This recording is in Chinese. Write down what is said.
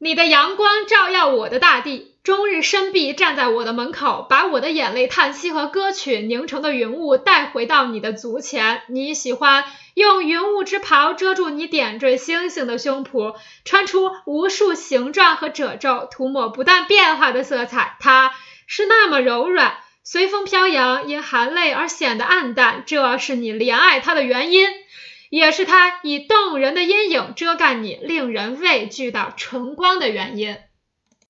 你的阳光照耀我的大地，终日深碧站在我的门口，把我的眼泪、叹息和歌曲凝成的云雾带回到你的足前。你喜欢用云雾之袍遮住你点缀星星的胸脯，穿出无数形状和褶皱，涂抹不断变化的色彩。它是那么柔软，随风飘扬，因含泪而显得暗淡。这是你怜爱它的原因。也是他以动人的阴影遮盖你令人畏惧的纯光的原因。